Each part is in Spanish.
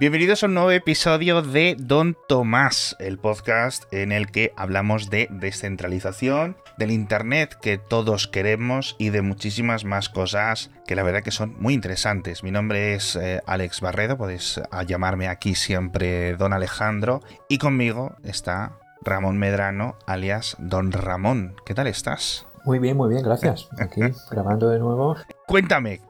Bienvenidos a un nuevo episodio de Don Tomás, el podcast en el que hablamos de descentralización, del Internet que todos queremos y de muchísimas más cosas que la verdad que son muy interesantes. Mi nombre es eh, Alex Barredo, podéis ah, llamarme aquí siempre Don Alejandro y conmigo está Ramón Medrano, alias Don Ramón. ¿Qué tal estás? Muy bien, muy bien, gracias. Aquí grabando de nuevo. Cuéntame,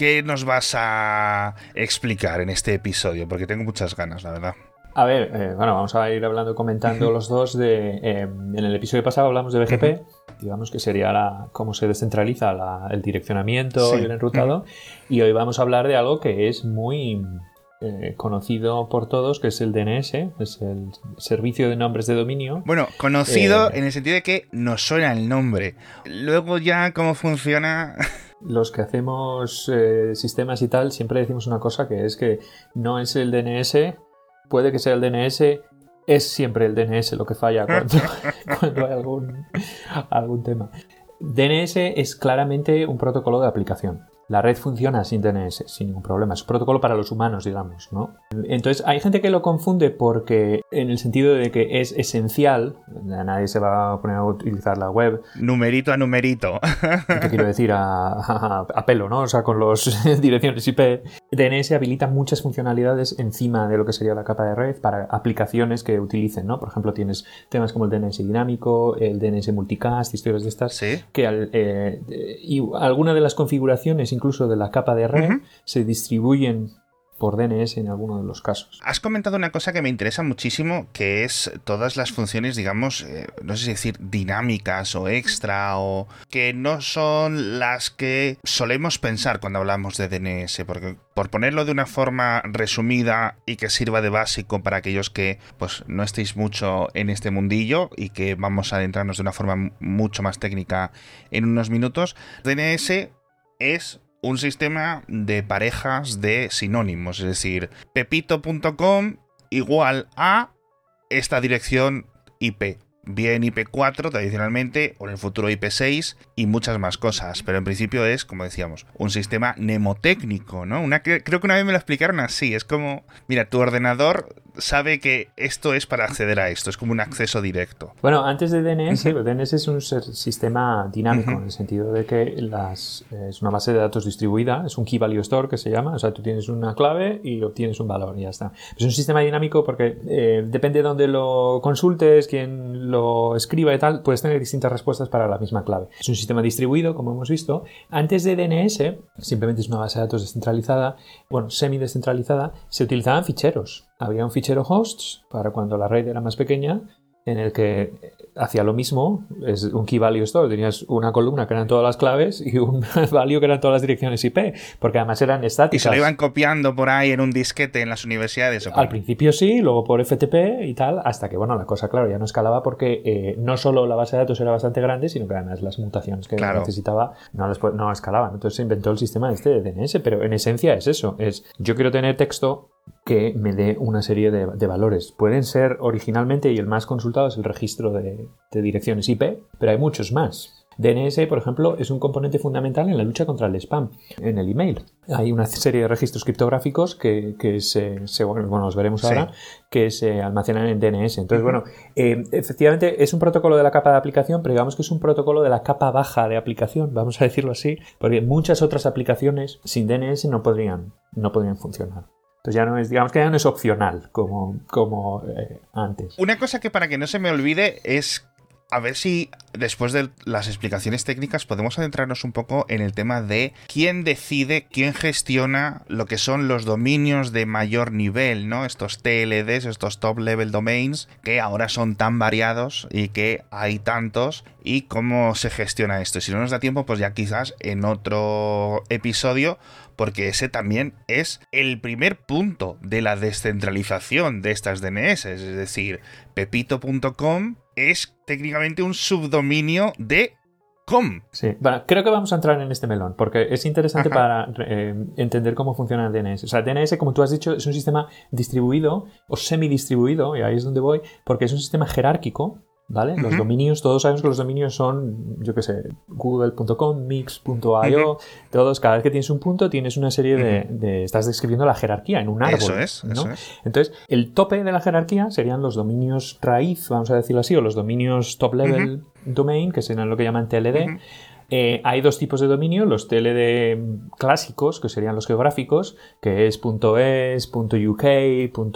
¿qué nos vas a explicar en este episodio? Porque tengo muchas ganas, la verdad. A ver, eh, bueno, vamos a ir hablando, comentando los dos de... Eh, en el episodio pasado hablamos de BGP, digamos que sería la, cómo se descentraliza el direccionamiento y el enrutado, y hoy vamos a hablar de algo que es muy eh, conocido por todos, que es el DNS, es el Servicio de Nombres de Dominio. Bueno, conocido en el sentido de que nos suena el nombre. Luego ya cómo funciona... los que hacemos eh, sistemas y tal siempre decimos una cosa que es que no es el DNS, puede que sea el DNS, es siempre el DNS lo que falla cuando, cuando hay algún, algún tema. DNS es claramente un protocolo de aplicación la red funciona sin DNS, sin ningún problema. Es un protocolo para los humanos, digamos, ¿no? Entonces, hay gente que lo confunde porque, en el sentido de que es esencial, nadie se va a poner a utilizar la web. Numerito a numerito. ¿Qué quiero decir? A, pelo, ¿no? O sea, con las direcciones IP. DNS habilita muchas funcionalidades encima de lo que sería la capa de red para aplicaciones que utilicen, ¿no? Por ejemplo, tienes temas como el DNS dinámico, el DNS multicast, historias de estas. Sí. Que eh, y alguna de las configuraciones, incluso de la capa de red, se distribuyen por DNS en alguno de los casos. Has comentado una cosa que me interesa muchísimo, que es todas las funciones, digamos, eh, no sé si decir dinámicas o extra, o que no son las que solemos pensar cuando hablamos de DNS, porque por ponerlo de una forma resumida y que sirva de básico para aquellos que pues no estéis mucho en este mundillo y que vamos a adentrarnos de una forma mucho más técnica en unos minutos, DNS es un sistema de parejas de sinónimos, es decir, pepito.com igual a esta dirección IP bien IP4 tradicionalmente o en el futuro IP6 y muchas más cosas, pero en principio es, como decíamos, un sistema mnemotécnico, ¿no? Una, creo que una vez me lo explicaron así, es como, mira, tu ordenador sabe que esto es para acceder a esto, es como un acceso directo. Bueno, antes de DNS, DNS es un sistema dinámico en el sentido de que las, es una base de datos distribuida, es un Key Value Store que se llama, o sea, tú tienes una clave y obtienes un valor y ya está. Es un sistema dinámico porque eh, depende de dónde lo consultes, quién lo escriba y tal, puedes tener distintas respuestas para la misma clave. Es un sistema distribuido, como hemos visto. Antes de DNS, simplemente es una base de datos descentralizada, bueno, semi descentralizada, se utilizaban ficheros. Había un fichero hosts para cuando la red era más pequeña en el que hacía lo mismo, es un key value store, tenías una columna que eran todas las claves y un value que eran todas las direcciones IP, porque además eran estáticas. Y se lo iban copiando por ahí en un disquete en las universidades. Al principio sí, luego por FTP y tal, hasta que, bueno, la cosa, claro, ya no escalaba porque eh, no solo la base de datos era bastante grande, sino que además las mutaciones que necesitaba no, no escalaban. Entonces se inventó el sistema este de DNS, pero en esencia es eso, es yo quiero tener texto que me dé una serie de, valores. Pueden ser originalmente, y el más consultado es el registro de, direcciones IP, pero hay muchos más. DNS, por ejemplo, es un componente fundamental en la lucha contra el spam en el email. Hay una serie de registros criptográficos que, se, bueno, los veremos ahora, que se almacenan en DNS. Entonces, bueno, eh, efectivamente es un protocolo de la capa de aplicación, pero digamos que es un protocolo de la capa baja de aplicación, vamos a decirlo así, porque muchas otras aplicaciones sin DNS no podrían, no podrían funcionar. Entonces ya no es, digamos que ya no es opcional como, como eh, antes. Una cosa que para que no se me olvide es a ver si después de las explicaciones técnicas podemos adentrarnos un poco en el tema de quién decide, quién gestiona lo que son los dominios de mayor nivel, ¿no? Estos TLDs, estos top level domains, que ahora son tan variados y que hay tantos, y cómo se gestiona esto. Si no nos da tiempo, pues ya quizás en otro episodio porque ese también es el primer punto de la descentralización de estas DNS, es decir, pepito.com es técnicamente un subdominio de com. Sí, bueno, creo que vamos a entrar en este melón, porque es interesante para eh, entender cómo funciona el DNS. O sea, DNS, como tú has dicho, es un sistema distribuido o semidistribuido, y ahí es donde voy, porque es un sistema jerárquico ¿vale? Los dominios, todos sabemos que los dominios son, yo qué sé, google.com, mix.io, todos, cada vez que tienes un punto tienes una serie de, estás describiendo la jerarquía en un árbol. Eso es, eso es. Entonces, el tope de la jerarquía serían los dominios raíz, vamos a decirlo así, o los dominios top level domain, que serían lo que llaman TLD. Eh, hay dos tipos de dominio, los TLD clásicos, que serían los geográficos, que es .es, .uk,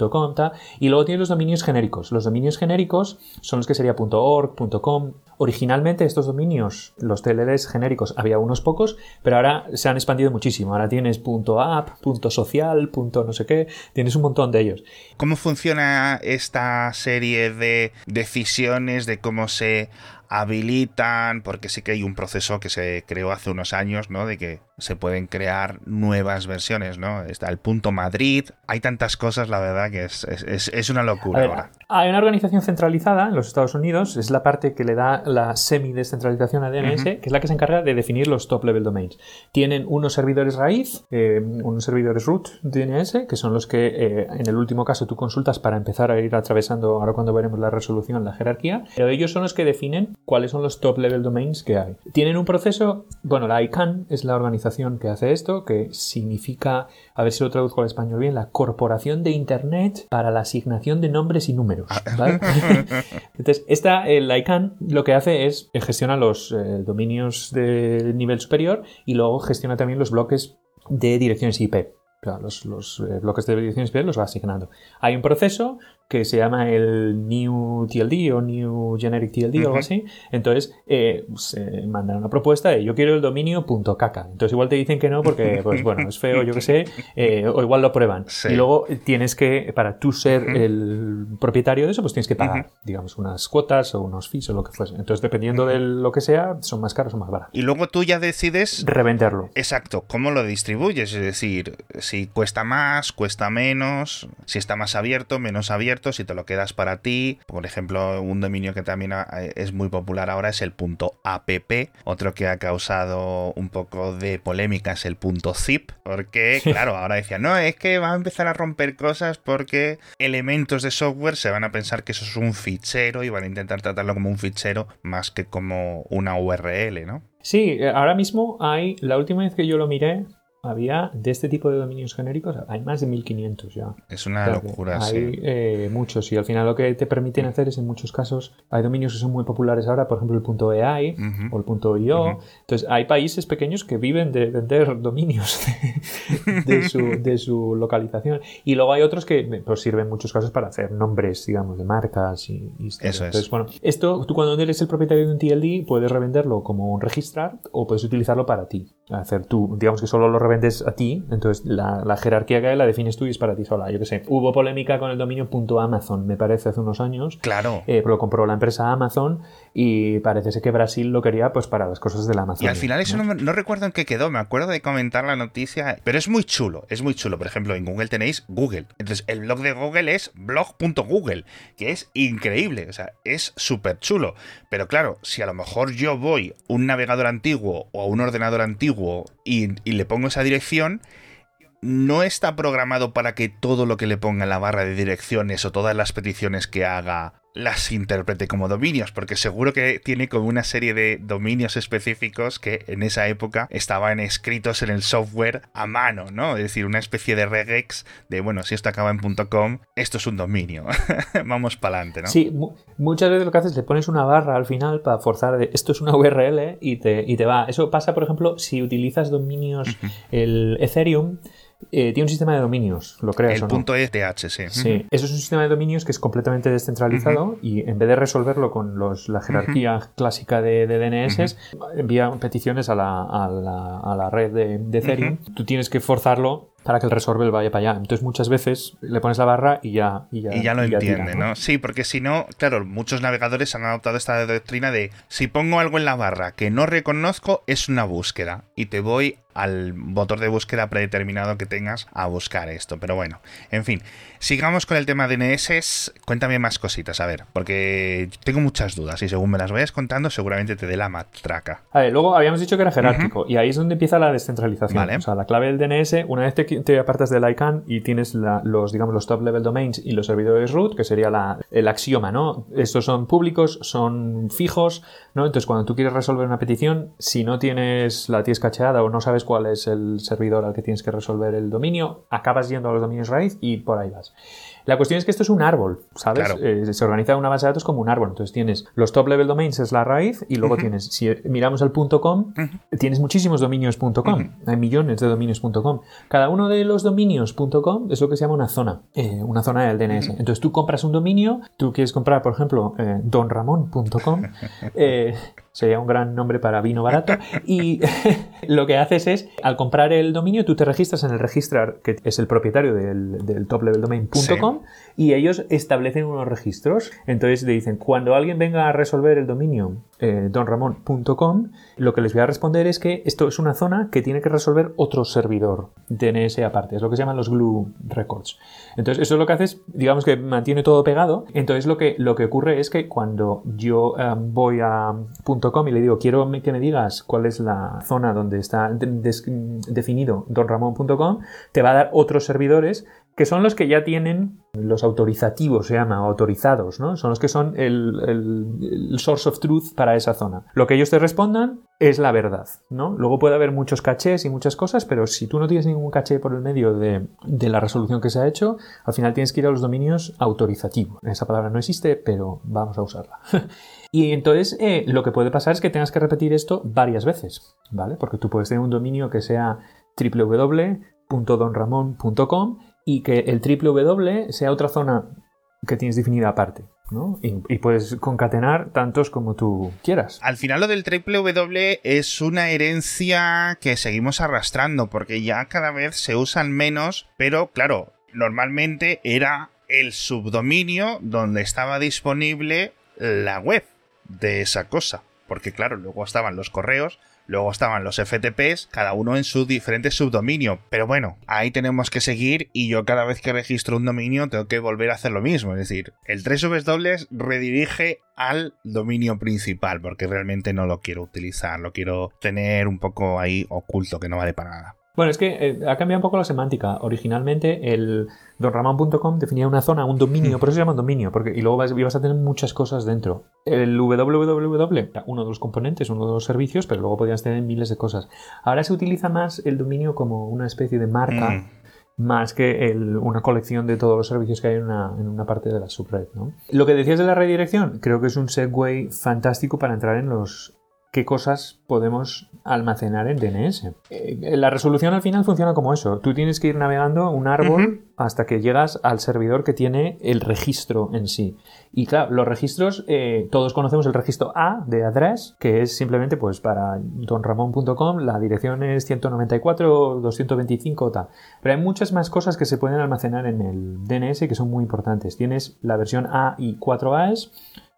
.com, y luego tienes los dominios genéricos. Los dominios genéricos son los que sería .org, .com. Originalmente estos dominios, los TLDs genéricos, había unos pocos, pero ahora se han expandido muchísimo. Ahora tienes .app, .social, no sé qué, tienes un montón de ellos. ¿Cómo funciona esta serie de decisiones de cómo se habilitan, porque sí que hay un proceso que se creó hace unos años, ¿no? De que se pueden crear nuevas versiones, ¿no? Está el punto Madrid, hay tantas cosas, la verdad, que es, es, una locura ahora. Hay una organización centralizada en los Estados Unidos, es la parte que le da la semi-descentralización a DNS, que es la que se encarga de definir los top-level domains. Tienen unos servidores raíz, eh, unos servidores root DNS, que son los que eh, en el último caso tú consultas para empezar a ir atravesando, ahora cuando veremos la resolución, la jerarquía, pero ellos son los que definen cuáles son los top-level domains que hay. Tienen un proceso, bueno, la ICANN es la organización que hace esto, que significa, a ver si lo traduzco al español bien, la Corporación de Internet para la asignación de nombres y números. Ah. Entonces, esta, el ICANN lo que hace es eh, gestiona los eh, dominios de nivel superior y luego gestiona también los bloques de direcciones IP. los, los eh, bloques de direcciones IP los va asignando. Hay un proceso que se llama el New TLD o New Generic TLD o algo así. Entonces, eh, se mandan una propuesta de yo quiero el dominio .caca. Entonces, igual te dicen que no porque, pues bueno, es feo, yo qué sé, eh, o igual lo prueban. Y luego tienes que, para tú ser el propietario de eso, pues tienes que pagar, digamos, unas cuotas o unos fees o lo que fuese. Entonces, dependiendo de lo que sea, son más caros o más baratos. Y luego tú ya decides... Revenderlo. Exacto. ¿Cómo lo distribuyes? Es decir, si cuesta más, cuesta menos, si está más abierto, menos abierto si te lo quedas para ti. Por ejemplo, un dominio que también es muy popular ahora es el punto .app. Otro que ha causado un poco de polémica es el punto .zip, porque claro, ahora decían, no, es que va a empezar a romper cosas porque elementos de software se van a pensar que eso es un fichero y van a intentar tratarlo como un fichero más que como una URL, ¿no? Sí, eh, ahora mismo hay, la última vez que yo lo miré, había de este tipo de dominios genéricos, hay más de 1500 ya. Es una locura, hay, sí. Eh, muchos y al final lo que te permiten hacer es en muchos casos, hay dominios que son muy populares ahora, por ejemplo el punto .ai o el punto .io. Entonces hay países pequeños que viven de vender dominios de, su, de, su, localización. Y luego hay otros que pues, sirven en muchos casos para hacer nombres, digamos, de marcas y, Eso Entonces, bueno, esto tú cuando eres el propietario de un TLD puedes revenderlo como un registrar o puedes utilizarlo para ti. Hacer tú, digamos que solo lo revendes a ti, entonces la, jerarquía que hay la defines tú y es para ti sola. Yo qué sé, hubo polémica con el dominio .amazon, me parece, hace unos años. Claro. Eh, lo compró la empresa Amazon y parece ser que Brasil lo quería pues para las cosas de la Amazon. Y al final eso no, recuerdo en qué quedó, me acuerdo de comentar la noticia, pero es muy chulo, es muy chulo. Por ejemplo, en Google tenéis Google. Entonces el blog de Google es blog.google, que es increíble, o sea, es súper chulo. Pero claro, si a lo mejor yo voy un navegador antiguo o a un ordenador antiguo, y, le pongo esa dirección, no está programado para que todo lo que le ponga en la barra de direcciones o todas las peticiones que haga las interprete como dominios, porque seguro que tiene como una serie de dominios específicos que en esa época estaban escritos en el software a mano, ¿no? Es decir, una especie de regex de, bueno, si esto acaba en .com, esto es un dominio, vamos para adelante, ¿no? Sí, muchas veces lo que haces es le pones una barra al final para forzar de, esto es una URL y te, y te va. Eso pasa, por ejemplo, si utilizas dominios, el Ethereum, eh, tiene un sistema de dominios, lo creas El punto ETH, sí. Sí, eso es un sistema de dominios que es completamente descentralizado y en vez de resolverlo con los, la jerarquía clásica de, DNS, envía peticiones a la, a la, a la red de, Ethereum. Tú tienes que forzarlo para que el resolver vaya para allá. Entonces muchas veces le pones la barra y ya... Y ya, lo entiende, ¿no? Sí, porque si no, claro, muchos navegadores han adoptado esta doctrina de si pongo algo en la barra que no reconozco, es una búsqueda y te voy al motor de búsqueda predeterminado que tengas a buscar esto. Pero bueno, en fin, sigamos con el tema de DNS. Cuéntame más cositas, a ver, porque tengo muchas dudas y según me las vayas contando, seguramente te dé la matraca. A ver, luego habíamos dicho que era jerárquico y ahí es donde empieza la descentralización. O sea, la clave del DNS, una vez te, apartas del ICANN y tienes los, digamos, los top level domains y los servidores root, que sería la, el axioma, ¿no? Estos son públicos, son fijos, ¿no? Entonces, cuando tú quieres resolver una petición, si no tienes la tienes cacheada o no sabes cuál es el servidor al que tienes que resolver el dominio, acabas yendo a los dominios raíz y por ahí vas. La cuestión es que esto es un árbol, ¿sabes? Eh, se organiza una base de datos como un árbol. Entonces tienes los top level domains, es la raíz, y luego tienes, si miramos el .com, tienes muchísimos dominios .com. Hay millones de dominios .com. Cada uno de los dominios .com es lo que se llama una zona, eh, una zona del DNS. Entonces tú compras un dominio, tú quieres comprar, por ejemplo, eh, donramon.com, sería un gran nombre para vino barato. Y lo que haces es, al comprar el dominio, tú te registras en el registrar, que es el propietario del, del topleveldomain.com, y ellos establecen unos registros. Entonces le dicen, cuando alguien venga a resolver el dominio eh, donramon.com, lo que les voy a responder es que esto es una zona que tiene que resolver otro servidor DNS aparte. Es lo que se llaman los glue records. Entonces, eso es lo que haces, digamos que mantiene todo pegado. Entonces, lo que, lo que ocurre es que cuando yo eh, voy a y le digo, quiero que me digas cuál es la zona donde está definido donramon.com, te va a dar otros servidores que son los que ya tienen los autorizativos, se llama, autorizados, ¿no? Son los que son el, source of truth para esa zona. Lo que ellos te respondan es la verdad, ¿no? Luego puede haber muchos cachés y muchas cosas, pero si tú no tienes ningún caché por el medio de, la resolución que se ha hecho, al final tienes que ir a los dominios autorizativos. Esa palabra no existe, pero vamos a usarla. y entonces eh, lo que puede pasar es que tengas que repetir esto varias veces, ¿vale? Porque tú puedes tener un dominio que sea www.donramon.com y que el www sea otra zona que tienes definida aparte. ¿no? Y, puedes concatenar tantos como tú quieras. Al final lo del www es una herencia que seguimos arrastrando porque ya cada vez se usan menos, pero claro, normalmente era el subdominio donde estaba disponible la web de esa cosa. Porque claro, luego estaban los correos, Luego estaban los FTPs, cada uno en su diferente subdominio. Pero bueno, ahí tenemos que seguir y yo cada vez que registro un dominio tengo que volver a hacer lo mismo. Es decir, el 3W redirige al dominio principal porque realmente no lo quiero utilizar, lo quiero tener un poco ahí oculto que no vale para nada. Bueno, es que eh, ha cambiado un poco la semántica. Originalmente el donramon.com definía una zona, un dominio, por eso se llama dominio, porque y luego vas, ibas a tener muchas cosas dentro. El www, uno de los componentes, uno de los servicios, pero luego podías tener miles de cosas. Ahora se utiliza más el dominio como una especie de marca. Mm. Más que una colección de todos los servicios que hay en una, en una parte de la subred. ¿no? Lo que decías de la redirección, creo que es un segue fantástico para entrar en los qué cosas podemos almacenar en DNS. Eh, la resolución al final funciona como eso. Tú tienes que ir navegando un árbol hasta que llegas al servidor que tiene el registro en sí. Y claro, los registros, eh, todos conocemos el registro A de address, que es simplemente pues para donramon.com, la dirección es 194, 225 tal. Pero hay muchas más cosas que se pueden almacenar en el DNS que son muy importantes. Tienes la versión A y 4As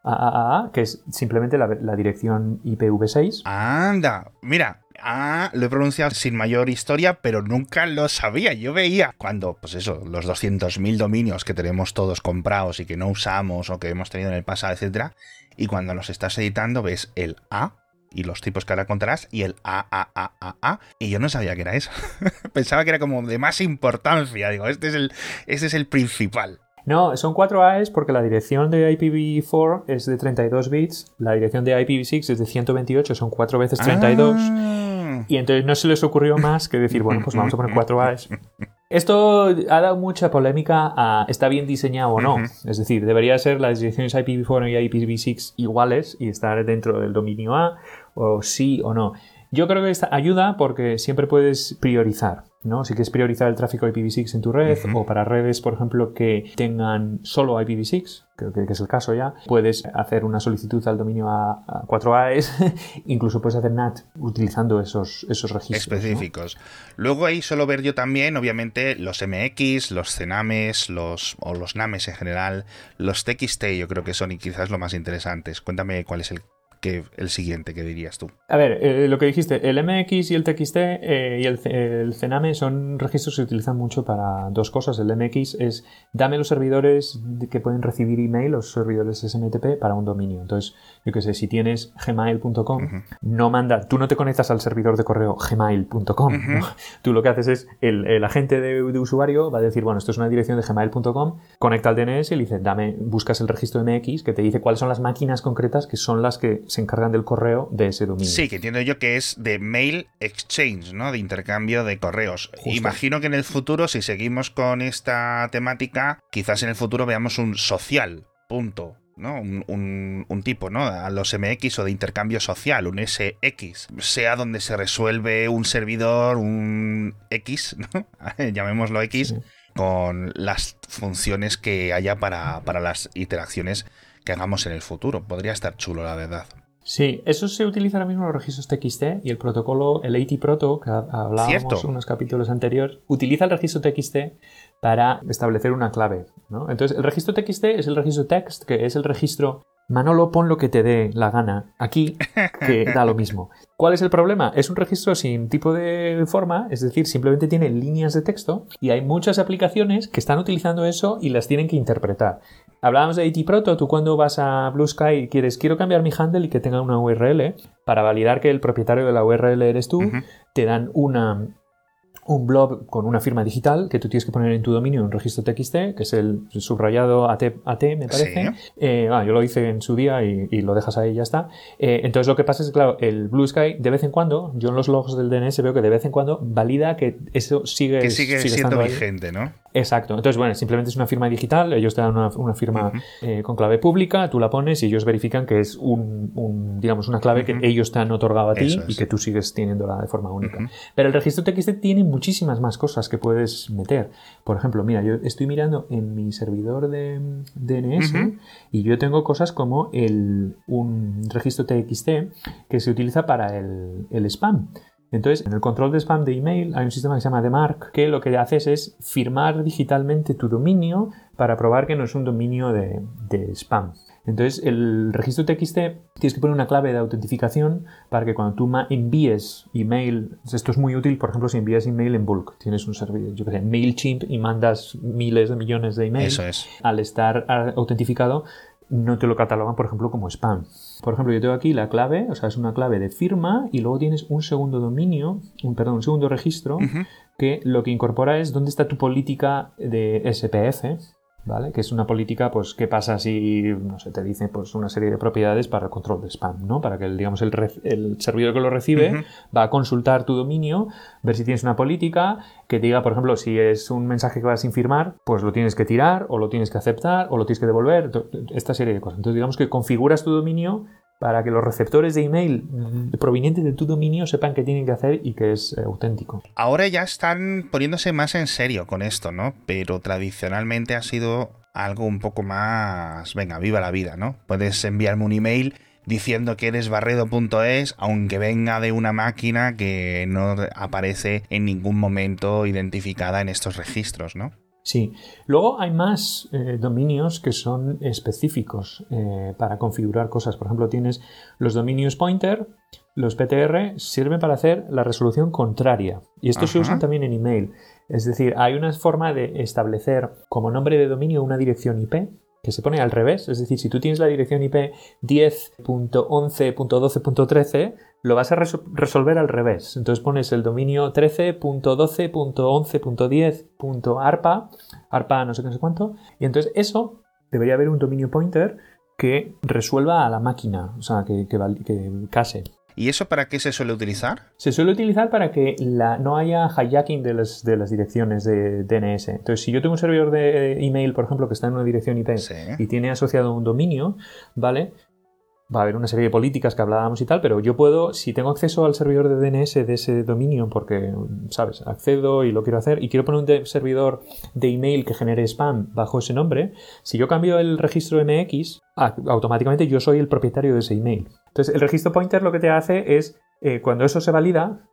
AAA, que es simplemente la, dirección IPv6. Anda, mira, Ah, lo he pronunciado sin mayor historia, pero nunca lo sabía. Yo veía cuando, pues eso, los 200.000 dominios que tenemos todos comprados y que no usamos o que hemos tenido en el pasado, etcétera, y cuando los estás editando ves el A y los tipos que ahora contarás y el AAAAA y yo no sabía que era eso. Pensaba que era como de más importancia. Digo, este es el, este es el principal. No, son 4 AES porque la dirección de IPv4 es de 32 bits, la dirección de IPv6 es de 128, son 4 veces 32. Ah. Y entonces no se les ocurrió más que decir, bueno, pues vamos a poner 4 AES. Esto ha dado mucha polémica a está bien diseñado o no. Es decir, debería ser las direcciones IPv4 y IPv6 iguales y estar dentro del dominio A, o sí o no. Yo creo que esta ayuda porque siempre puedes priorizar. ¿No? Si quieres priorizar el tráfico IPv6 en tu red o para redes, por ejemplo, que tengan solo IPv6, creo que, es el caso ya, puedes hacer una solicitud al dominio a, 4AES, incluso puedes hacer NAT utilizando esos, esos registros. Específicos. Luego ahí solo ver yo también, obviamente, los MX, los CNAMES, los, o los NAMES en general, los TXT yo creo que son y quizás lo más interesantes. Cuéntame cuál es el que el siguiente que dirías tú. A ver, eh, lo que dijiste, el MX y el TXT eh, y el, el, CENAME son registros que se utilizan mucho para dos cosas. El MX es dame los servidores que pueden recibir email, los servidores SMTP para un dominio. Entonces, yo qué sé, si tienes gmail.com, no manda, tú no te conectas al servidor de correo gmail.com. Tú lo que haces es, el, agente de, usuario va a decir, bueno, esto es una dirección de gmail.com, conecta al DNS y le dice, dame, buscas el registro MX que te dice cuáles son las máquinas concretas que son las que se encargan del correo de ese dominio. Sí, que entiendo yo que es de mail exchange, ¿no? De intercambio de correos. Imagino que en el futuro, si seguimos con esta temática, quizás en el futuro veamos un social, punto. ¿no? Un, tipo, ¿no? A los MX o de intercambio social, un SX, sea donde se resuelve un servidor, un X, ¿no? llamémoslo X, con las funciones que haya para, para las interacciones que hagamos en el futuro. Podría estar chulo, la verdad. Sí, eso se utiliza ahora mismo en los registros TXT y el protocolo, el AT Proto, que hablábamos en unos capítulos anteriores, utiliza el registro TXT para establecer una clave. ¿no? Entonces, el registro TXT es el registro text, que es el registro Manolo, pon lo que te dé la gana aquí, que da lo mismo. ¿Cuál es el problema? Es un registro sin tipo de forma, es decir, simplemente tiene líneas de texto y hay muchas aplicaciones que están utilizando eso y las tienen que interpretar. Hablábamos de AT Proto, tú cuando vas a Blue Sky y quieres, quiero cambiar mi handle y que tenga una URL, para validar que el propietario de la URL eres tú, te dan una, un blog con una firma digital que tú tienes que poner en tu dominio un registro TXT, que es el subrayado AT, AT me parece. Eh, yo lo hice en su día y, lo dejas ahí y ya está. Eh, entonces lo que pasa es que, claro, el Blue Sky de vez en cuando, yo en los logs del DNS veo que de vez en cuando valida que eso sigue, que sigue, siendo vigente, ¿no? Exacto. Entonces, bueno, simplemente es una firma digital, ellos te dan una, firma eh, con clave pública, tú la pones y ellos verifican que es un, digamos, una clave que ellos te han otorgado a ti y que tú sigues teniéndola de forma única. Pero el registro TXT tiene muchísimas más cosas que puedes meter. Por ejemplo, mira, yo estoy mirando en mi servidor de DNS y yo tengo cosas como el, un registro TXT que se utiliza para el, el spam. Entonces, en el control de spam de email hay un sistema que se llama DMARC que lo que haces es firmar digitalmente tu dominio para probar que no es un dominio de, spam. Entonces, el registro TXT tienes que poner una clave de autentificación para que cuando tú envíes email, esto es muy útil, por ejemplo, si envías email en bulk, tienes un servidor, yo qué sé, MailChimp y mandas miles de millones de emails, es. al estar autentificado, no te lo catalogan, por ejemplo, como spam. Por ejemplo, yo tengo aquí la clave, o sea, es una clave de firma y luego tienes un segundo dominio, un, perdón, un segundo registro, que lo que incorpora es dónde está tu política de SPF, ¿vale? Que es una política, pues, ¿qué pasa si, no sé, te dice pues una serie de propiedades para el control de spam, ¿no? Para que, digamos, el, el servidor que lo recibe va a consultar tu dominio, ver si tienes una política que te diga, por ejemplo, si es un mensaje que va sin firmar, pues lo tienes que tirar, o lo tienes que aceptar, o lo tienes que devolver, esta serie de cosas. Entonces, digamos que configuras tu dominio para que los receptores de email provenientes de tu dominio sepan qué tienen que hacer y que es eh, auténtico. Ahora ya están poniéndose más en serio con esto, ¿no? Pero tradicionalmente ha sido algo un poco más, venga, viva la vida, ¿no? Puedes enviarme un email diciendo que eres barredo.es, aunque venga de una máquina que no aparece en ningún momento identificada en estos registros, ¿no? Sí. Luego hay más eh, dominios que son específicos eh, para configurar cosas. Por ejemplo, tienes los dominios pointer, los PTR sirven para hacer la resolución contraria. Y estos se usan también en email. Es decir, hay una forma de establecer como nombre de dominio una dirección IP que se pone al revés. Es decir, si tú tienes la dirección IP 10.11.12.13, lo vas a resolver al revés. Entonces pones el dominio 13.12.11.10.arpa, arpa no sé qué, no sé cuánto, y entonces eso debería haber un dominio pointer que resuelva a la máquina, o sea, que, que, que case. ¿Y eso para qué se suele utilizar? Se suele utilizar para que la, no haya hijacking de las, de las direcciones de DNS. Entonces, si yo tengo un servidor de email, por ejemplo, que está en una dirección IP y tiene asociado un dominio, ¿vale? Va a haber una serie de políticas que hablábamos y tal, pero yo puedo, si tengo acceso al servidor de DNS de ese dominio, porque, ¿sabes? Accedo y lo quiero hacer, y quiero poner un servidor de email que genere spam bajo ese nombre, si yo cambio el registro MX, automáticamente yo soy el propietario de ese email. Entonces, el registro pointer lo que te hace es, eh, cuando eso se valida,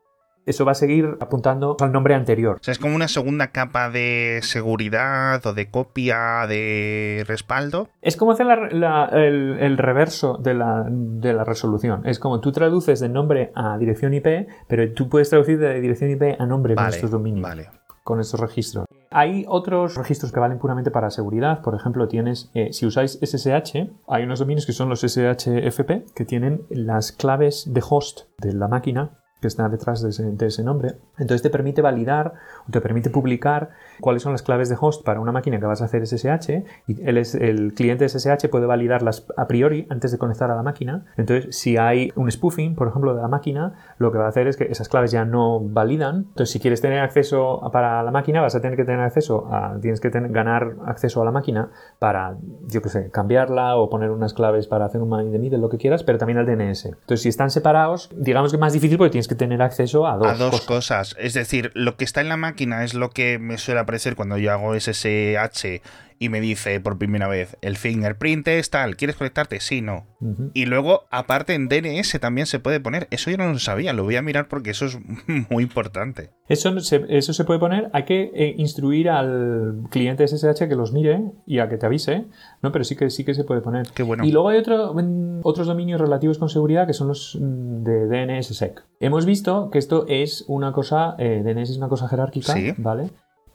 eso va a seguir apuntando al nombre anterior. O sea, es como una segunda capa de seguridad o de copia de respaldo. Es como hacer el, reverso de la, de la, resolución. Es como tú traduces de nombre a dirección IP, pero tú puedes traducir de dirección IP a nombre de estos dominios. Vale. Con estos registros. Hay otros registros que valen puramente para seguridad. Por ejemplo, tienes, eh, si usáis SSH, hay unos dominios que son los SHFP que tienen las claves de host de la máquina que está detrás de ese, nombre. Entonces te permite validar o te permite publicar cuáles son las claves de host para una máquina que vas a hacer SSH y el, el cliente SSH puede validarlas a priori antes de conectar a la máquina. Entonces, si hay un spoofing, por ejemplo, de la máquina, lo que va a hacer es que esas claves ya no validan. Entonces, si quieres tener acceso para la máquina, vas a tener que tener acceso a, tienes que ganar acceso a la máquina para, yo qué sé, cambiarla o poner unas claves para hacer un man in the middle, lo que quieras, pero también al DNS. Entonces, si están separados, digamos que es más difícil porque tienes que tener acceso a dos, a dos cosas. Es decir, lo que está en la máquina es lo que me suele aparecer cuando yo hago SSH y me dice por primera vez, el fingerprint es tal, ¿quieres conectarte? Sí, no. Y luego, aparte en DNS también se puede poner. Eso yo no lo sabía, lo voy a mirar porque eso es muy importante. Eso se, eso se puede poner, hay que eh, instruir al cliente SSH que los mire y a que te avise, ¿no? Pero sí que sí que se puede poner. Qué bueno. Y luego hay otro, otros dominios relativos con seguridad que son los mm, de DNSSEC. Hemos visto que esto es una cosa, eh, DNS es una cosa jerárquica, ¿vale?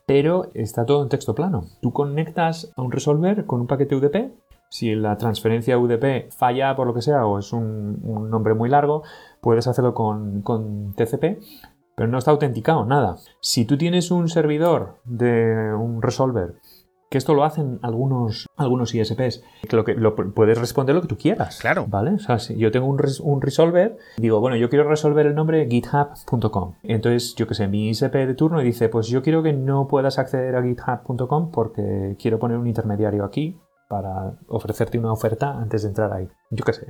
Pero está todo en texto plano. Tú conectas a un resolver con un paquete UDP. Si la transferencia UDP falla por lo que sea o es un, nombre muy largo, puedes hacerlo con, con TCP, pero no está autenticado, nada. Si tú tienes un servidor de un resolver que esto lo hacen algunos, algunos ISPs, que lo que lo, puedes responder lo que tú quieras. Claro. ¿Vale? O sea, si yo tengo un, un resolver, digo, bueno, yo quiero resolver el nombre github.com. Entonces, yo que sé, mi ISP de turno dice, pues yo quiero que no puedas acceder a github.com porque quiero poner un intermediario aquí para ofrecerte una oferta antes de entrar ahí. Yo qué sé,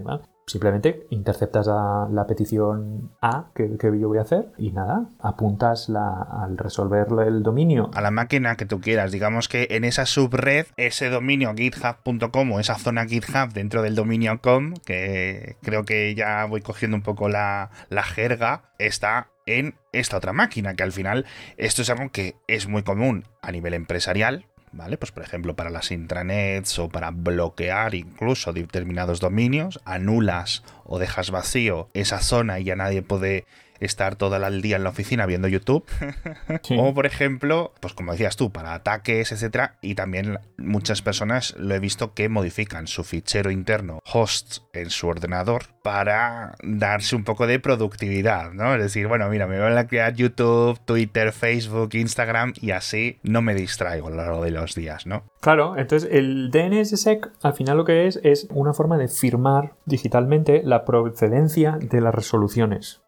simplemente interceptas la petición A que, yo voy a hacer y nada, apuntas la, al resolver el dominio. A la máquina que tú quieras. Digamos que en esa subred, ese dominio github.com o esa zona GitHub dentro del dominio com, que creo que ya voy cogiendo un poco la, la jerga, está en esta otra máquina, que al final esto es algo que es muy común a nivel empresarial, ¿vale? Pues por ejemplo para las intranets o para bloquear incluso determinados dominios, anulas o dejas vacío esa zona y ya nadie puede estar todo el día en la oficina viendo YouTube. O, por ejemplo, pues como decías tú, para ataques, etcétera. Y también muchas personas lo he visto que modifican su fichero interno host en su ordenador para darse un poco de productividad, ¿no? Es decir, bueno, mira, me voy a crear YouTube, Twitter, Facebook, Instagram y así no me distraigo a lo largo de los días, ¿no? Claro, entonces el DNSSEC al final lo que es es una forma de firmar digitalmente la procedencia de las resoluciones.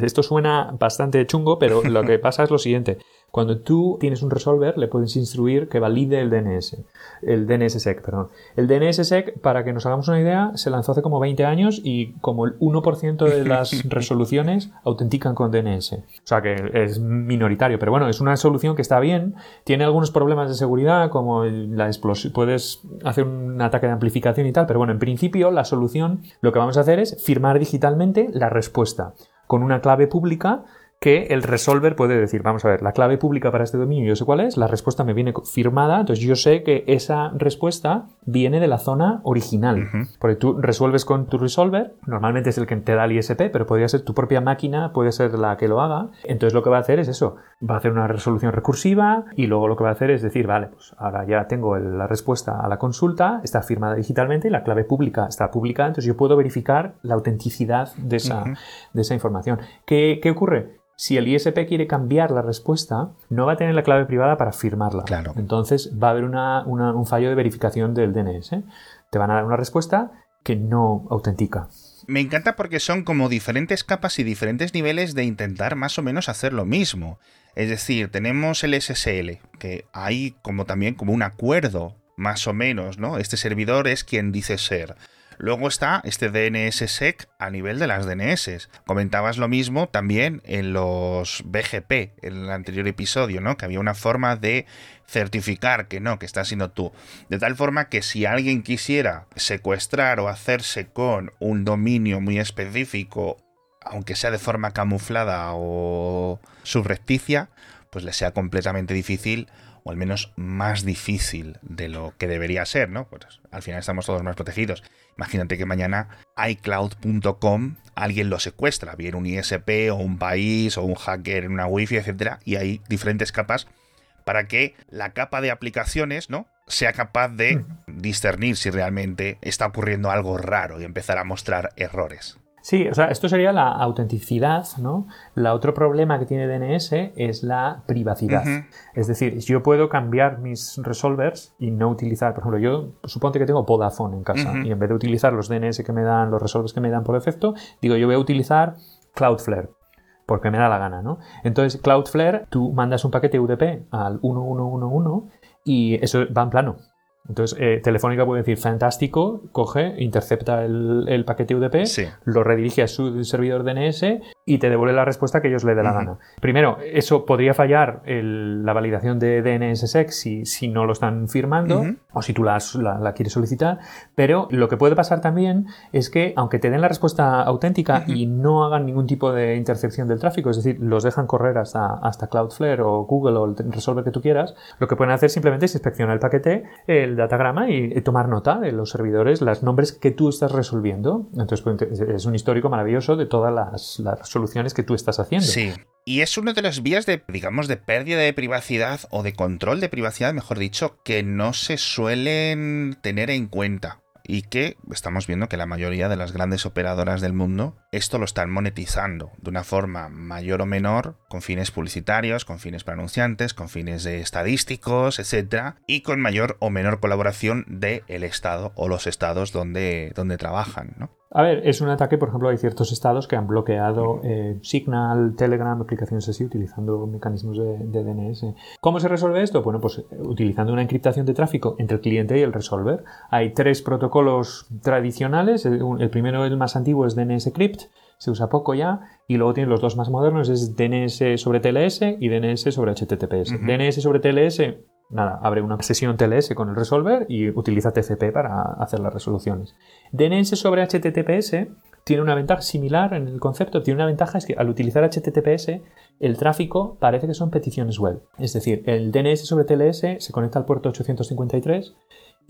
Esto suena bastante chungo, pero lo que pasa es lo siguiente. Cuando tú tienes un resolver, le puedes instruir que valide el DNS, el DNSSEC, perdón. El DNSSEC, para que nos hagamos una idea, se lanzó hace como 20 años y como el 1% de las resoluciones autentican con DNS. O sea que es minoritario, pero bueno, es una solución que está bien, tiene algunos problemas de seguridad, como la explosión, puedes hacer un ataque de amplificación y tal, pero bueno, en principio la solución, lo que vamos a hacer es firmar digitalmente la respuesta con una clave pública que el resolver puede decir, vamos a ver, la clave pública para este dominio yo sé cuál es, la respuesta me viene firmada, entonces yo sé que esa respuesta viene de la zona original. Porque tú resuelves con tu resolver, normalmente es el que te da el ISP, pero podría ser tu propia máquina, puede ser la que lo haga. Entonces lo que va a hacer es eso, va a hacer una resolución recursiva y luego lo que va a hacer es decir, vale, pues ahora ya tengo la respuesta a la consulta, está firmada digitalmente y la clave pública está publicada, entonces yo puedo verificar la autenticidad de esa, de esa información. ¿Qué, ¿Qué ocurre? Si el ISP quiere cambiar la respuesta, no va a tener la clave privada para firmarla. Claro. Entonces va a haber un fallo de verificación del DNS. Te van a dar una respuesta que no autentica. Me encanta porque son como diferentes capas y diferentes niveles de intentar más o menos hacer lo mismo. Es decir, tenemos el SSL, que hay como también como un acuerdo, más o menos, ¿no? Este servidor es quien dice ser. Luego está este DNSSEC a nivel de las DNS. Comentabas lo mismo también en los BGP, en el anterior episodio, ¿no? Que había una forma de certificar que no, que está siendo tú. De tal forma que si alguien quisiera secuestrar o hacerse con un dominio muy específico aunque sea de forma camuflada o subrepticia, pues le sea completamente difícil o al menos más difícil de lo que debería ser, ¿no? Pues al final estamos todos más protegidos. Imagínate que mañana iCloud.com alguien lo secuestra, bien un ISP o un país o un hacker en una wifi, etcétera, y hay diferentes capas para que la capa de aplicaciones, ¿no? sea capaz de discernir si realmente está ocurriendo algo raro y empezar a mostrar errores. Sí, o sea, esto sería la autenticidad, ¿no? La otro problema que tiene DNS es la privacidad. Es decir, yo puedo cambiar mis resolvers y no utilizar, por ejemplo, yo suponte que tengo Vodafone en casa y en vez de utilizar los DNS que me dan, los resolvers que me dan por defecto, digo, yo voy a utilizar Cloudflare porque me da la gana, ¿no? Entonces, Cloudflare, tú mandas un paquete UDP al 1111 y eso va en plano. Entonces, eh, Telefónica puede decir, fantástico, coge, intercepta el, paquete UDP, lo redirige a su servidor DNS y te devuelve la respuesta que ellos le dé la gana. Primero, eso podría fallar la validación de DNSSEC si, si no lo están firmando o si tú la, la, quieres solicitar, pero lo que puede pasar también es que, aunque te den la respuesta auténtica y no hagan ningún tipo de intercepción del tráfico, es decir, los dejan correr hasta, hasta Cloudflare o Google o el resolver que tú quieras, lo que pueden hacer simplemente es inspeccionar el paquete, el datagrama y, tomar nota de los servidores, los nombres que tú estás resolviendo. Entonces pues, es un histórico maravilloso de todas las, las soluciones que tú estás haciendo. Sí. Y es una de las vías de, digamos, de pérdida de privacidad o de control de privacidad, mejor dicho, que no se suelen tener en cuenta y que estamos viendo que la mayoría de las grandes operadoras del mundo esto lo están monetizando de una forma mayor o menor con fines publicitarios, con fines para anunciantes, con fines de estadísticos, etcétera, y con mayor o menor colaboración del el Estado o los estados donde, donde trabajan, ¿no? A ver, es un ataque, por ejemplo, hay ciertos estados que han bloqueado eh, Signal, Telegram, aplicaciones así, utilizando mecanismos de, DNS. ¿Cómo se resuelve esto? Bueno, pues utilizando una encriptación de tráfico entre el cliente y el resolver. Hay tres protocolos tradicionales. El, primero, el más antiguo, es DNS Crypt, se usa poco ya. Y luego tienen los dos más modernos, es DNS sobre TLS y DNS sobre HTTPS. DNS sobre TLS nada, abre una sesión TLS con el resolver y utiliza TCP para hacer las resoluciones. DNS sobre HTTPS tiene una ventaja similar en el concepto, tiene una ventaja es que al utilizar HTTPS el tráfico parece que son peticiones web. Es decir, el DNS sobre TLS se conecta al puerto 853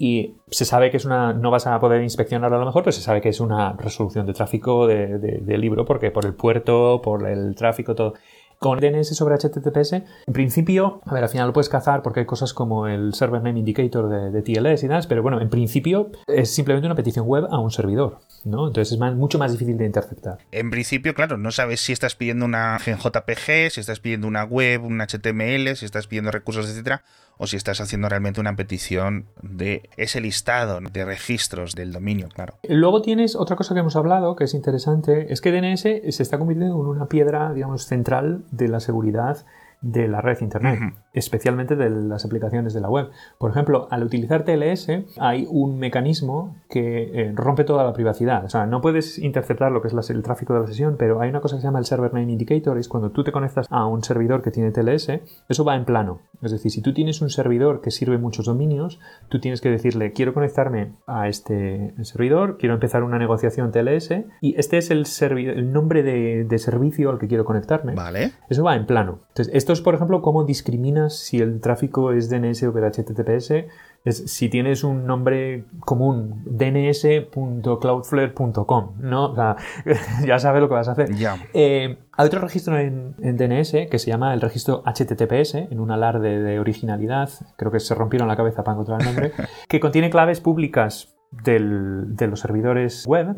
y se sabe que es una, no vas a poder inspeccionarlo a lo mejor, pero se sabe que es una resolución de tráfico de, de libro porque por el puerto, por el tráfico, todo. Con DNS sobre HTTPS, en principio, a ver, al final lo puedes cazar porque hay cosas como el Server Name Indicator de, TLS y demás, pero bueno, en principio es simplemente una petición web a un servidor, ¿no? Entonces es mucho más difícil de interceptar. En principio, claro, no sabes si estás pidiendo una JPG, si estás pidiendo una web, un HTML, si estás pidiendo recursos, etcétera, o si estás haciendo realmente una petición de ese listado de registros del dominio, claro. Luego tienes otra cosa que hemos hablado que es interesante, es que DNS se está convirtiendo en una piedra, digamos, central de la seguridad de la red Internet, especialmente de las aplicaciones de la web. Por ejemplo, al utilizar TLS hay un mecanismo que eh, rompe toda la privacidad. O sea, no puedes interceptar lo que es el tráfico de la sesión, pero hay una cosa que se llama el Server Name Indicator, es cuando tú te conectas a un servidor que tiene TLS, eso va en plano. Es decir, si tú tienes un servidor que sirve muchos dominios, tú tienes que decirle, quiero conectarme a este servidor, quiero empezar una negociación TLS y este es el, el nombre de, de, servicio al que quiero conectarme. Vale. Eso va en plano. Entonces, esto es, por ejemplo, cómo discriminas si el tráfico es DNS o HTTPS. Es si tienes un nombre común, dns.cloudflare.com, ¿no? ya sabes lo que vas a hacer. Eh, hay otro registro en, DNS que se llama el registro HTTPS, en un alarde de originalidad, creo que se rompieron la cabeza para encontrar el nombre, que contiene claves públicas de los servidores web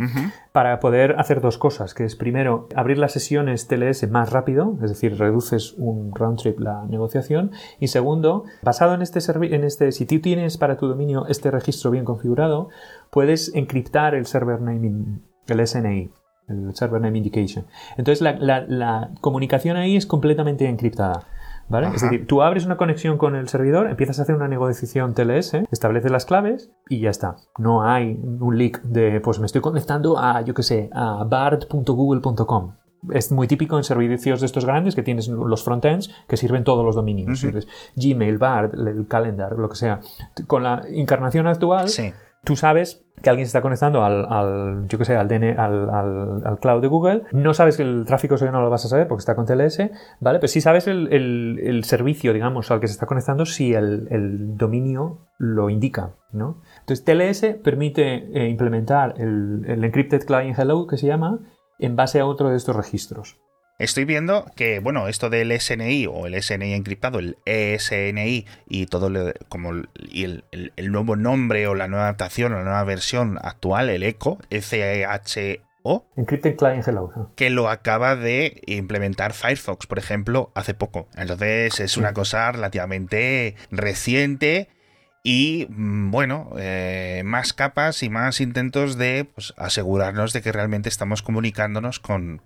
para poder hacer dos cosas, que es primero abrir las sesiones TLS más rápido, es decir, reduces un round trip la negociación, y segundo, basado en este, en este si tú tienes para tu dominio este registro bien configurado, puedes encriptar el server naming, el SNI, el server name indication. Entonces la comunicación ahí es completamente encriptada. Es decir, tú abres una conexión con el servidor, empiezas a hacer una negociación TLS, estableces las claves y ya está. No hay un leak de, pues me estoy conectando a, yo qué sé, a bard.google.com es muy típico en servicios de estos grandes que tienes los frontends que sirven todos los dominios. Gmail, Bard, el calendar, lo que sea. Con la encarnación actual, tú sabes que alguien se está conectando al, yo que sé, al, DN, al, cloud de Google, no sabes que el tráfico suyo no lo vas a saber porque está con TLS, ¿vale? Pero sí sabes el, servicio, digamos, al que se está conectando si el, dominio lo indica, ¿no? Entonces, TLS permite eh, implementar el, encrypted client hello, que se llama, en base a otro de estos registros. Estoy viendo que, bueno, esto del SNI o el SNI encriptado, el ESNI y todo lo, como el, el, nuevo nombre o la nueva adaptación o la nueva versión actual, el ECO, o Encrypted Client Hello. Que lo acaba de implementar Firefox, por ejemplo, hace poco. Entonces es una cosa relativamente reciente y mm, bueno, eh, más capas y más intentos de pues, asegurarnos de que realmente estamos comunicándonos con,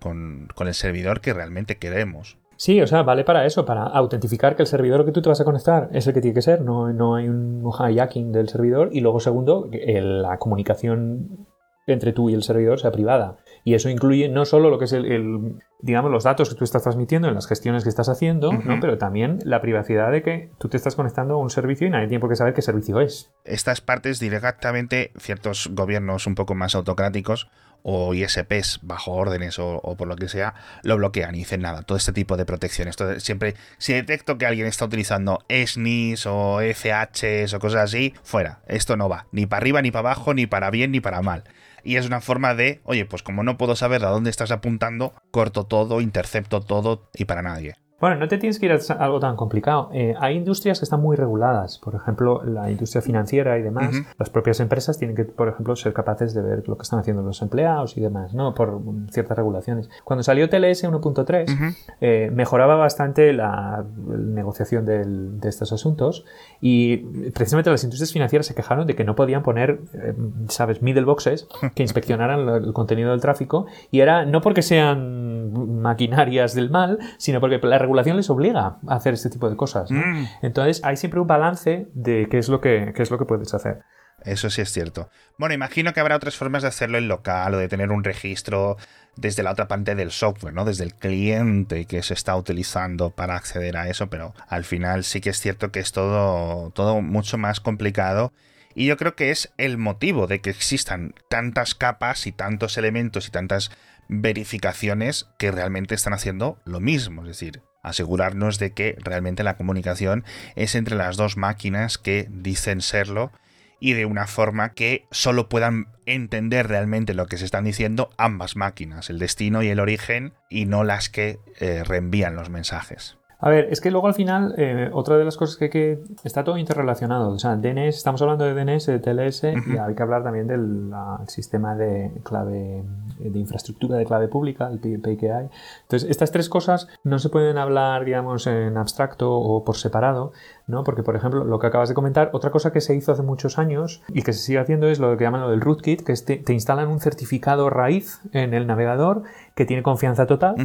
el servidor que realmente queremos. Sí, o sea, vale para eso, para autentificar que el servidor que tú te vas a conectar es el que tiene que ser, no, no hay un hijacking del servidor. Y luego, segundo, que la comunicación entre tú y el servidor sea privada. Y eso incluye no solo lo que es el, digamos, los datos que tú estás transmitiendo en las gestiones que estás haciendo, ¿no? pero también la privacidad de que tú te estás conectando a un servicio y nadie tiene por qué saber qué servicio es. Estas partes directamente ciertos gobiernos un poco más autocráticos o ISPs bajo órdenes o, por lo que sea, lo bloquean y dicen nada, todo este tipo de protecciones. siempre, si detecto que alguien está utilizando SNIS o FHs o cosas así, fuera. Esto no va, ni para arriba, ni para abajo, ni para bien, ni para mal y es una forma de, oye, pues como no puedo saber a dónde estás apuntando, corto todo, intercepto todo y para nadie. Bueno, no te tienes que ir a algo tan complicado. Eh, hay industrias que están muy reguladas, por ejemplo, la industria financiera y demás. Las propias empresas tienen que, por ejemplo, ser capaces de ver lo que están haciendo los empleados y demás, ¿no? Por ciertas regulaciones. Cuando salió TLS 1.3, eh, mejoraba bastante la, negociación de estos asuntos y precisamente las industrias financieras se quejaron de que no podían poner, eh, ¿sabes?, middle boxes que inspeccionaran el contenido del tráfico y era no porque sean maquinarias del mal, sino porque la regulación les obliga a hacer este tipo de cosas. Mm. Entonces hay siempre un balance de qué es lo que, es lo que puedes hacer. Eso sí es cierto. Bueno, imagino que habrá otras formas de hacerlo en local o de tener un registro desde la otra parte del software, ¿no? Desde el cliente que se está utilizando para acceder a eso, pero al final sí que es cierto que es todo, todo mucho más complicado. Y yo creo que es el motivo de que existan tantas capas y tantos elementos y tantas verificaciones que realmente están haciendo lo mismo. Es decir, asegurarnos de que realmente la comunicación es entre las dos máquinas que dicen serlo y de una forma que solo puedan entender realmente lo que se están diciendo ambas máquinas, el destino y el origen, y no las que eh, reenvían los mensajes. A ver, es que luego al final, eh, otra de las cosas que, que, está todo interrelacionado. O sea, DNS, estamos hablando de DNS, de TLS, y hay que hablar también del sistema de clave, de infraestructura de clave pública, el PKI. Entonces, estas tres cosas no se pueden hablar, digamos, en abstracto o por separado, ¿no? Porque, por ejemplo, lo que acabas de comentar, otra cosa que se hizo hace muchos años y que se sigue haciendo es lo que llaman lo del rootkit, que es te, te instalan un certificado raíz en el navegador que tiene confianza total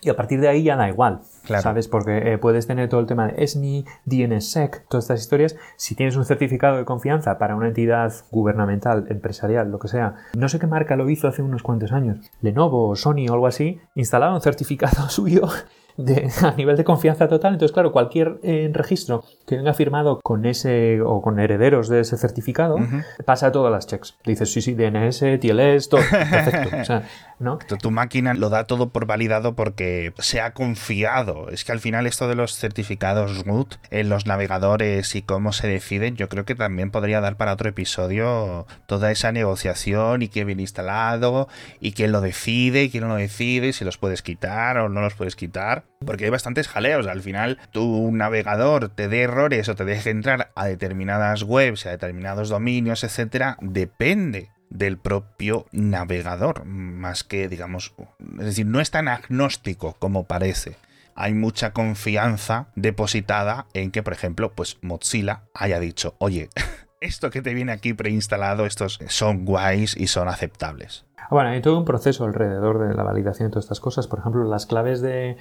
y a partir de ahí ya da igual, ¿sabes? Porque eh, puedes tener todo el tema de SNI, DNSSEC, todas estas historias. Si tienes un certificado de confianza para una entidad gubernamental, empresarial, lo que sea, no sé qué marca lo hizo hace unos cuantos años, Lenovo, Sony o algo así, instalaron un certificado suyo a nivel de confianza total. Entonces, claro, cualquier eh, registro que venga firmado con ese o con herederos de ese certificado pasa a todas las checks. Dices, sí, sí, DNS, TLS, todo. Perfecto. O sea, ¿no? Tu máquina lo da todo por validado porque se ha confiado. Es que al final esto de los certificados root en los navegadores y cómo se deciden, yo creo que también podría dar para otro episodio toda esa negociación y quién viene instalado y quién lo decide y quién no lo decide, si los puedes quitar o no los puedes quitar. Porque hay bastantes jaleos. Al final, tu navegador te dé errores o te deje entrar a determinadas webs, a determinados dominios, etcétera, depende del propio navegador, más que, digamos, es decir, no es tan agnóstico como parece. Hay mucha confianza depositada en que, por ejemplo, pues Mozilla haya dicho, oye, esto que te viene aquí preinstalado, estos son guays y son aceptables. Bueno, hay todo un proceso alrededor de la validación de todas estas cosas. Por ejemplo, las claves de.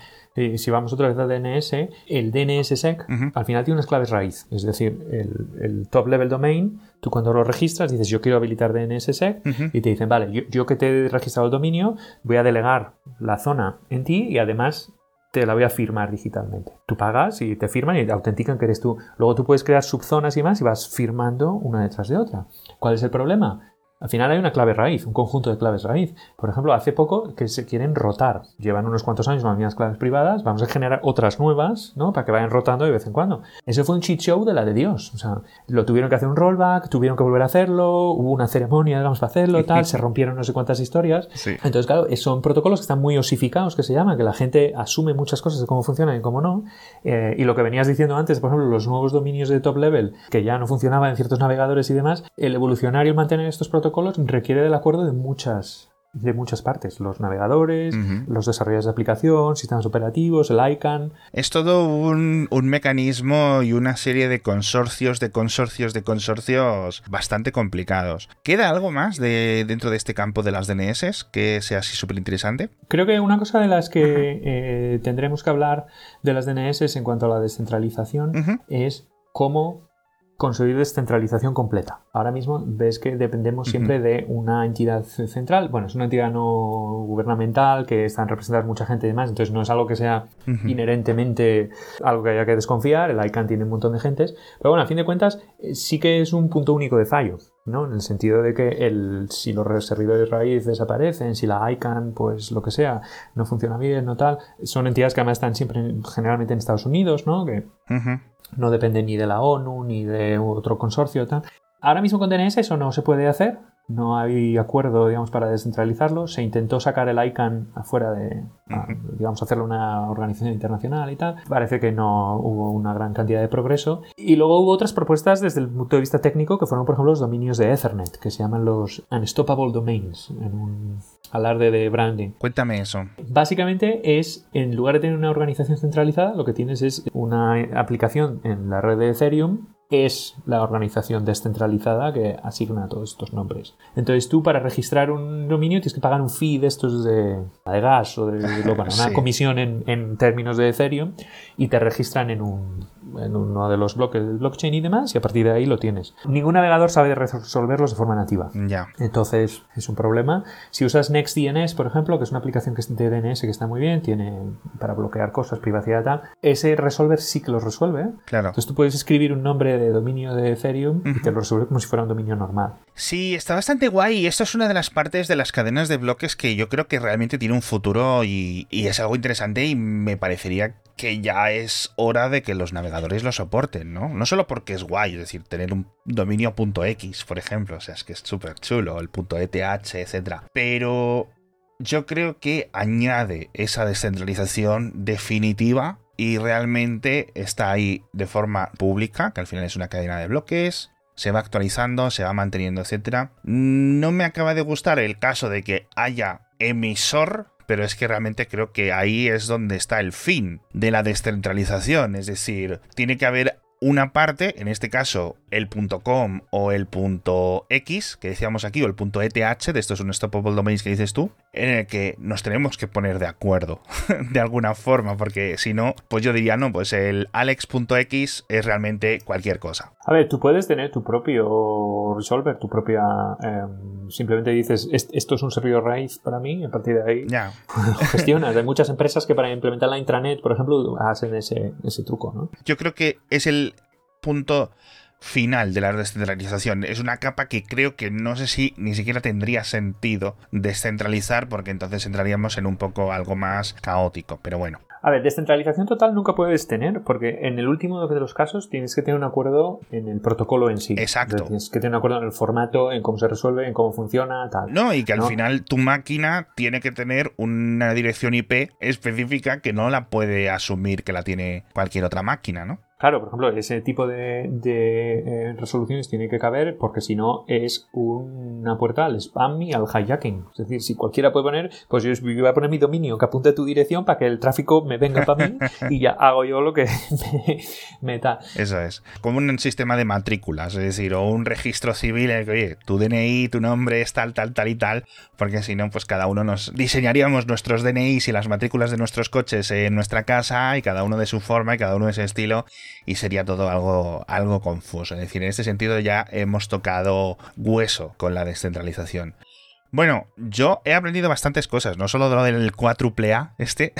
Si vamos otra vez a DNS, el DNSSEC al final tiene unas claves raíz. Es decir, el, top level domain, tú cuando lo registras dices yo quiero habilitar DNSSEC y te dicen, vale, yo, que te he registrado el dominio, voy a delegar la zona en ti y además te la voy a firmar digitalmente. Tú pagas y te firman y te autentican que eres tú. Luego tú puedes crear subzonas y más y vas firmando una detrás de otra. ¿Cuál es el problema? Al final hay una clave raíz, un conjunto de claves raíz. Por ejemplo, hace poco que se quieren rotar. Llevan unos cuantos años las mismas claves privadas, vamos a generar otras nuevas, ¿no? Para que vayan rotando de vez en cuando. Eso fue un cheat show de la de Dios. O sea, lo tuvieron que hacer un rollback, tuvieron que volver a hacerlo, hubo una ceremonia, digamos, para hacerlo, tal, se rompieron no sé cuántas historias. Entonces, claro, son protocolos que están muy osificados, que se llaman, que la gente asume muchas cosas de cómo funcionan y cómo no. Eh, y lo que venías diciendo antes, por ejemplo, los nuevos dominios de top level, que ya no funcionaban en ciertos navegadores y demás, el evolucionario mantener estos protocolos requiere del acuerdo de muchas de muchas partes, los navegadores, los desarrolladores de aplicación, sistemas operativos, el ICANN. Es todo un, mecanismo y una serie de consorcios, de consorcios, de consorcios bastante complicados. ¿Queda algo más de, dentro de este campo de las DNS que sea así súper interesante? Creo que una cosa de las que eh, tendremos que hablar de las DNS en cuanto a la descentralización es cómo conseguir descentralización completa. Ahora mismo ves que dependemos siempre de una entidad central. Bueno, es una entidad no gubernamental que están representadas mucha gente y demás, entonces no es algo que sea inherentemente algo que haya que desconfiar. El ICANN tiene un montón de gentes, pero bueno, a fin de cuentas eh, sí que es un punto único de fallo. ¿no? En el sentido de que el, si los servidores raíz desaparecen, si la ICANN, pues lo que sea, no funciona bien, no tal, son entidades que además están siempre generalmente en Estados Unidos, ¿no? Que no depende ni de la ONU ni de otro consorcio. Ahora mismo con DNS eso no se puede hacer, no hay acuerdo, digamos, para descentralizarlo. Se intentó sacar el ICANN afuera de, digamos, hacerlo una organización internacional y tal. Parece que no hubo una gran cantidad de progreso. Y luego hubo otras propuestas desde el punto de vista técnico que fueron, por ejemplo, los dominios de Ethernet, que se llaman los Unstoppable Domains, en un alarde de branding. Cuéntame eso. Básicamente es, en lugar de tener una organización centralizada, lo que tienes es una aplicación en la red de Ethereum es la organización descentralizada que asigna todos estos nombres. Entonces tú para registrar un dominio tienes que pagar un fee de estos de, gas o de, una comisión en, en, términos de Ethereum y te registran en, un, en uno de los bloques del blockchain y demás y a partir de ahí lo tienes. Ningún navegador sabe resolverlos de forma nativa. Ya. Entonces es un problema. Si usas NextDNS, por ejemplo, que es una aplicación que es de DNS que está muy bien, tiene para bloquear cosas, privacidad y tal, ese resolver sí que los resuelve. Claro. Entonces tú puedes escribir un nombre de dominio de Ethereum y te lo resuelve como si fuera un dominio normal. Sí, está bastante guay y esto es una de las partes de las cadenas de bloques que yo creo que realmente tiene un futuro y, es algo interesante y me parecería que ya es hora de que los navegadores lo soporten, ¿no? No solo porque es guay, es decir, tener un dominio .x, por ejemplo, o sea, es que es súper chulo, el .eth, etcétera, pero yo creo que añade esa descentralización definitiva y realmente está ahí de forma pública, que al final es una cadena de bloques, se va actualizando, se va manteniendo, etc. No me acaba de gustar el caso de que haya emisor, pero es que realmente creo que ahí es donde está el fin de la descentralización, es decir, tiene que haber una parte, en este caso el .com o el .x, que decíamos aquí, o el .eth, de estos son stoppable domains que dices tú, en el que nos tenemos que poner de acuerdo de alguna forma, porque si no, pues yo diría, no, pues el alex.x es realmente cualquier cosa. A ver, tú puedes tener tu propio resolver, tu propia... Em, simplemente dices, esto es un servidor raíz para mí, a partir de ahí ya. lo gestionas. Hay muchas empresas que para implementar la intranet, por ejemplo, hacen ese, ese truco, ¿no? Yo creo que es el punto final de la descentralización. Es una capa que creo que no sé si ni siquiera tendría sentido descentralizar porque entonces entraríamos en un poco algo más caótico, pero bueno. A ver, descentralización total nunca puedes tener porque en el último de los casos tienes que tener un acuerdo en el protocolo en sí. Exacto. tienes que tener un acuerdo en el formato, en cómo se resuelve, en cómo funciona, tal. No, y que al final tu máquina tiene que tener una dirección IP específica que no la puede asumir que la tiene cualquier otra máquina, ¿no? Claro, por ejemplo, ese tipo de, eh, resoluciones tiene que caber porque si no es una puerta al spam y al hijacking. Es decir, si cualquiera puede poner, pues yo voy a poner mi dominio que apunte a tu dirección para que el tráfico me venga para mí y ya hago yo lo que me, meta. Eso es. Como un sistema de matrículas, es decir, o un registro civil en el que, oye, tu DNI, tu nombre es tal, tal, tal y tal, porque si no, pues cada uno nos diseñaríamos nuestros DNIs y las matrículas de nuestros coches en nuestra casa y cada uno de su forma y cada uno de su estilo y sería todo algo, algo confuso. Es decir, en este sentido ya hemos tocado hueso con la descentralización. Bueno, yo he aprendido bastantes cosas, no solo de lo del 4A este,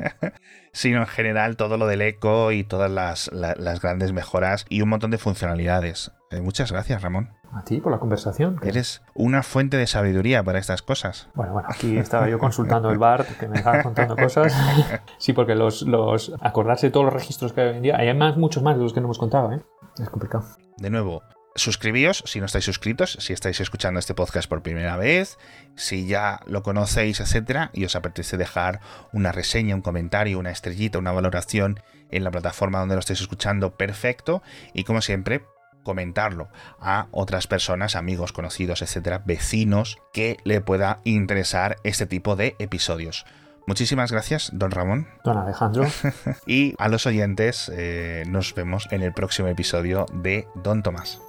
sino en general todo lo del eco y todas las, grandes mejoras y un montón de funcionalidades. Eh, muchas gracias, Ramón. A ti, por la conversación. Eres una fuente de sabiduría para estas cosas. Bueno, bueno, aquí estaba yo consultando el BART, que me estaba contando cosas. Sí, porque los, los acordarse de todos los registros que hay hoy en día, hay más, muchos más de los que no hemos contado, ¿eh? Es complicado. De nuevo, suscribíos si no estáis suscritos, si estáis escuchando este podcast por primera vez, si ya lo conocéis, etcétera, y os apetece dejar una reseña, un comentario, una estrellita, una valoración en la plataforma donde lo estéis escuchando, perfecto. Y como siempre, comentarlo a otras personas, amigos, conocidos, etcétera, vecinos, que le pueda interesar este tipo de episodios. Muchísimas gracias, don Ramón. Don Alejandro. y a los oyentes, eh, nos vemos en el próximo episodio de Don Tomás.